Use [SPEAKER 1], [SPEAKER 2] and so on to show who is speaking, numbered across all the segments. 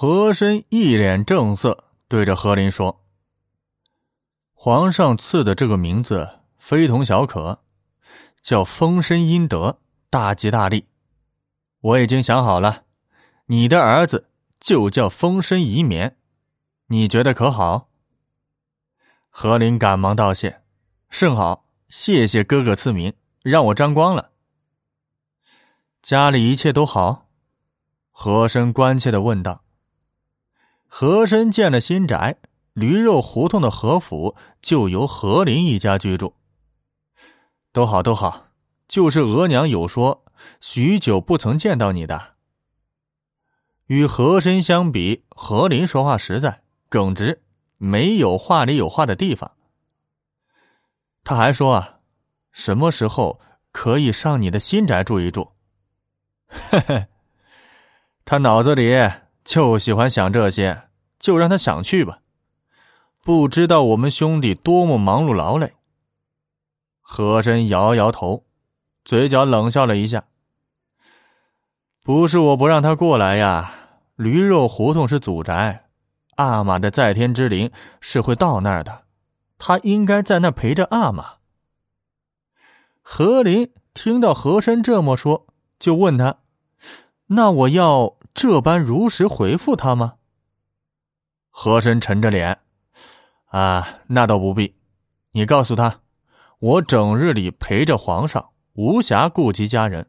[SPEAKER 1] 和珅一脸正色，对着和林说：“皇上赐的这个名字非同小可，叫丰绅殷德，大吉大利。我已经想好了，你的儿子就叫丰绅宜眠，你觉得可好？”和林赶忙道谢：“甚好，谢谢哥哥赐名，让我沾光了。”家里一切都好，和珅关切的问道。和珅建了新宅，驴肉胡同的和府就由和林一家居住。都好，都好，就是额娘有说，许久不曾见到你的。与和珅相比，和林说话实在耿直，没有话里有话的地方。他还说啊，什么时候可以上你的新宅住一住？嘿嘿，他脑子里。就喜欢想这些，就让他想去吧。不知道我们兄弟多么忙碌劳累。和珅摇摇头，嘴角冷笑了一下。不是我不让他过来呀，驴肉胡同是祖宅，阿玛的在天之灵是会到那儿的，他应该在那陪着阿玛。何林听到和珅这么说，就问他：“那我要？”这般如实回复他吗？和珅沉着脸，啊，那倒不必。你告诉他，我整日里陪着皇上，无暇顾及家人。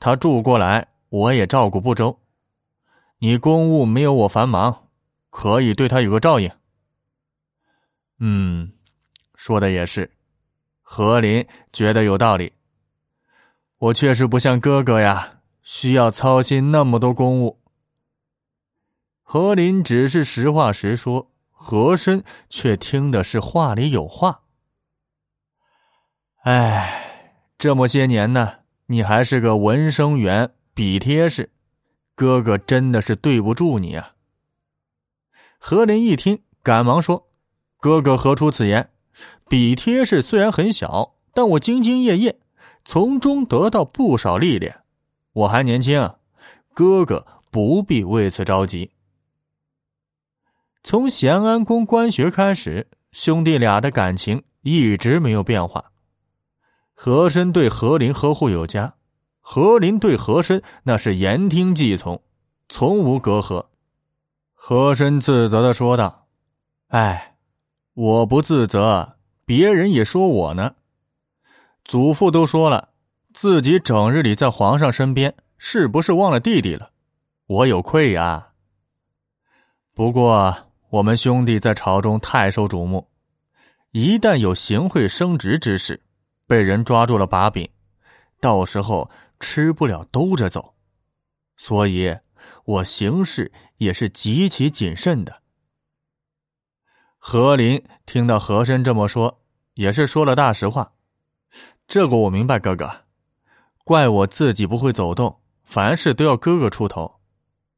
[SPEAKER 1] 他住过来，我也照顾不周。你公务没有我繁忙，可以对他有个照应。嗯，说的也是。何林觉得有道理。我确实不像哥哥呀。需要操心那么多公务。何林只是实话实说，和珅却听的是话里有话。哎，这么些年呢，你还是个文生员、笔帖式，哥哥真的是对不住你啊。何林一听，赶忙说：“哥哥何出此言？笔帖式虽然很小，但我兢兢业业，从中得到不少历练。”我还年轻，哥哥不必为此着急。从咸安宫官学开始，兄弟俩的感情一直没有变化。和珅对和林呵护有加，和林对和珅那是言听计从，从无隔阂。和珅自责的说道：“哎，我不自责，别人也说我呢。祖父都说了。”自己整日里在皇上身边，是不是忘了弟弟了？我有愧呀。不过我们兄弟在朝中太受瞩目，一旦有行贿升职之事，被人抓住了把柄，到时候吃不了兜着走，所以我行事也是极其谨慎的。何林听到和珅这么说，也是说了大实话。这个我明白，哥哥。怪我自己不会走动，凡事都要哥哥出头。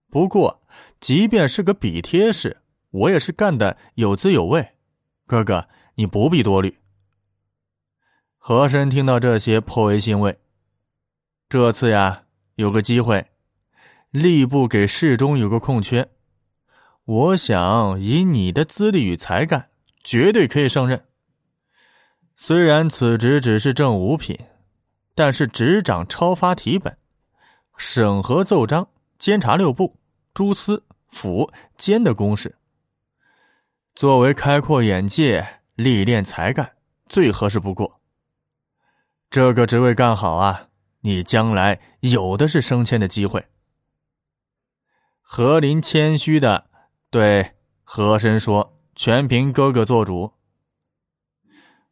[SPEAKER 1] 不过，即便是个笔帖式，我也是干的有滋有味。哥哥，你不必多虑。和珅听到这些，颇为欣慰。这次呀，有个机会，吏部给侍中有个空缺，我想以你的资历与才干，绝对可以胜任。虽然此职只是正五品。但是执掌超发题本、审核奏章、监察六部、诸司、府、监的公事，作为开阔眼界、历练才干，最合适不过。这个职位干好啊，你将来有的是升迁的机会。何林谦虚的对和珅说：“全凭哥哥做主。”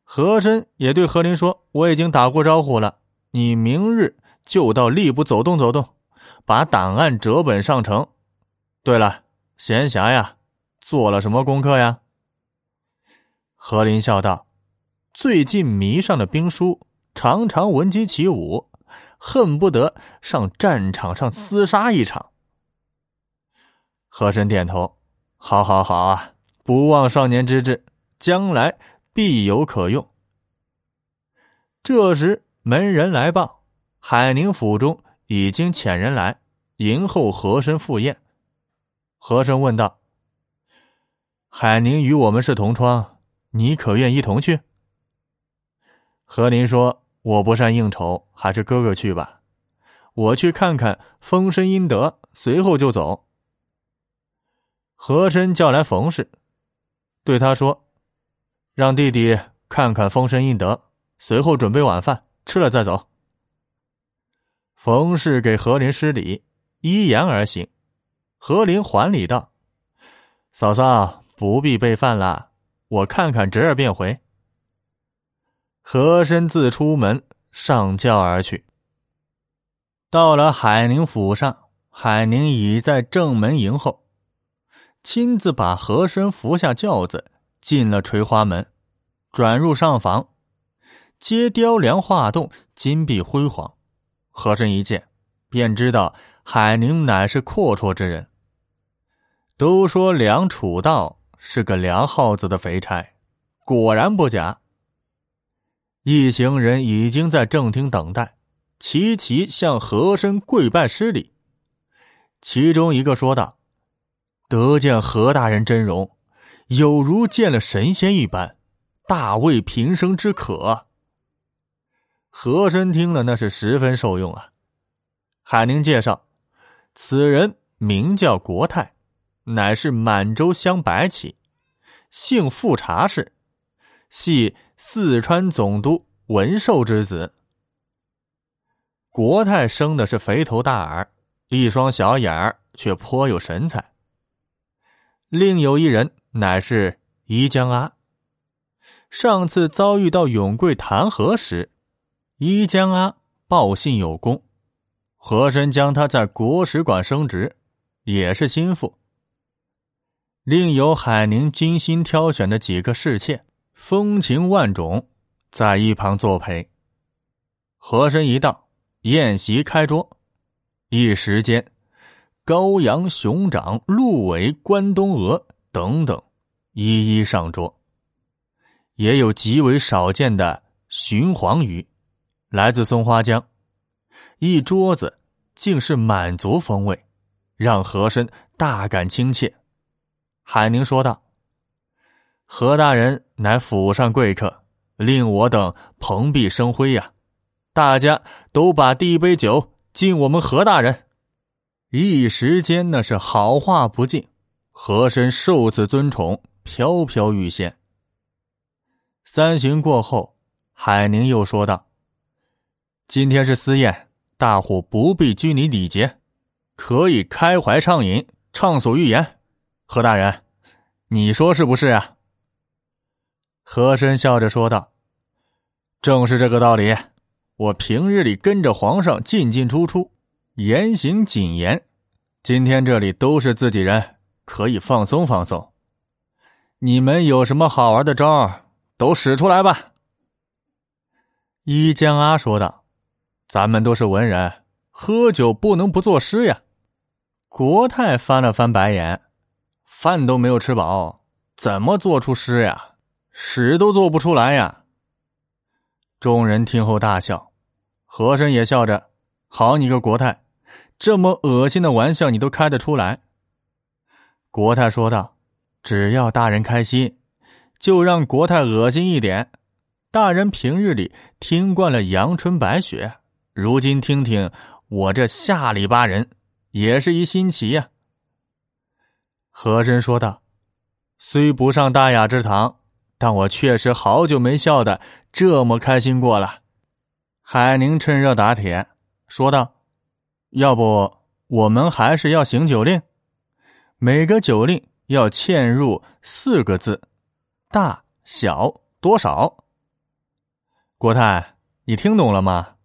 [SPEAKER 1] 和珅也对何林说：“我已经打过招呼了。”你明日就到吏部走动走动，把档案折本上呈。对了，闲暇呀，做了什么功课呀？何林笑道：“最近迷上了兵书，常常闻鸡起舞，恨不得上战场上厮杀一场。”和珅点头：“好，好，好啊！不忘少年之志，将来必有可用。”这时。门人来报，海宁府中已经遣人来迎候和珅赴宴。和珅问道：“海宁与我们是同窗，你可愿一同去？”和林说：“我不善应酬，还是哥哥去吧。我去看看风声阴德，随后就走。”和珅叫来冯氏，对他说：“让弟弟看看风声阴德，随后准备晚饭，吃了再走。”冯氏给何林施礼，依言而行。何林还礼道：“嫂嫂不必备饭了，我看看侄儿便回。”和珅自出门上轿而去。到了海宁府上，海宁已在正门迎候，亲自把和珅扶下轿子，进了垂花门，转入上房，皆雕梁画栋，金碧辉煌。和珅一见，便知道海宁乃是阔绰之人。都说梁楚道是个梁耗子的肥差，果然不假。一行人已经在正厅等待，齐齐向和珅跪拜施礼。其中一个说道：“得见何大人真容，有如见了神仙一般，大为平生之可。”和珅听了，那是十分受用啊。海宁介绍，此人名叫国泰，乃是满洲镶白旗，姓富察氏，系四川总督文寿之子。国泰生的是肥头大耳，一双小眼儿，却颇有神采。另有一人，乃是宜江阿。上次遭遇到永贵弹劾时。伊江阿报信有功，和珅将他在国史馆升职，也是心腹。另有海宁精心挑选的几个侍妾，风情万种，在一旁作陪。和珅一到，宴席开桌，一时间，羔羊、熊掌、鹿尾、关东鹅等等，一一上桌，也有极为少见的鲟黄鱼。来自松花江，一桌子竟是满族风味，让和珅大感亲切。海宁说道：“何大人乃府上贵客，令我等蓬荜生辉呀！大家都把第一杯酒敬我们何大人。”一时间那是好话不尽，和珅受此尊宠，飘飘欲仙。三巡过后，海宁又说道。今天是私宴，大伙不必拘泥礼节，可以开怀畅饮，畅所欲言。何大人，你说是不是啊？和珅笑着说道：“正是这个道理。我平日里跟着皇上进进出出，言行谨严。今天这里都是自己人，可以放松放松。你们有什么好玩的招都使出来吧。”一江阿说道。咱们都是文人，喝酒不能不作诗呀。国泰翻了翻白眼，饭都没有吃饱，怎么做出诗呀？屎都做不出来呀。众人听后大笑，和珅也笑着：“好你个国泰，这么恶心的玩笑你都开得出来。”国泰说道：“只要大人开心，就让国泰恶心一点。大人平日里听惯了阳春白雪。”如今听听我这下里巴人，也是一新奇呀。和珅说道：“虽不上大雅之堂，但我确实好久没笑的这么开心过了。”海宁趁热打铁说道：“要不我们还是要行酒令，每个酒令要嵌入四个字：大小多少。”国泰，你听懂了吗？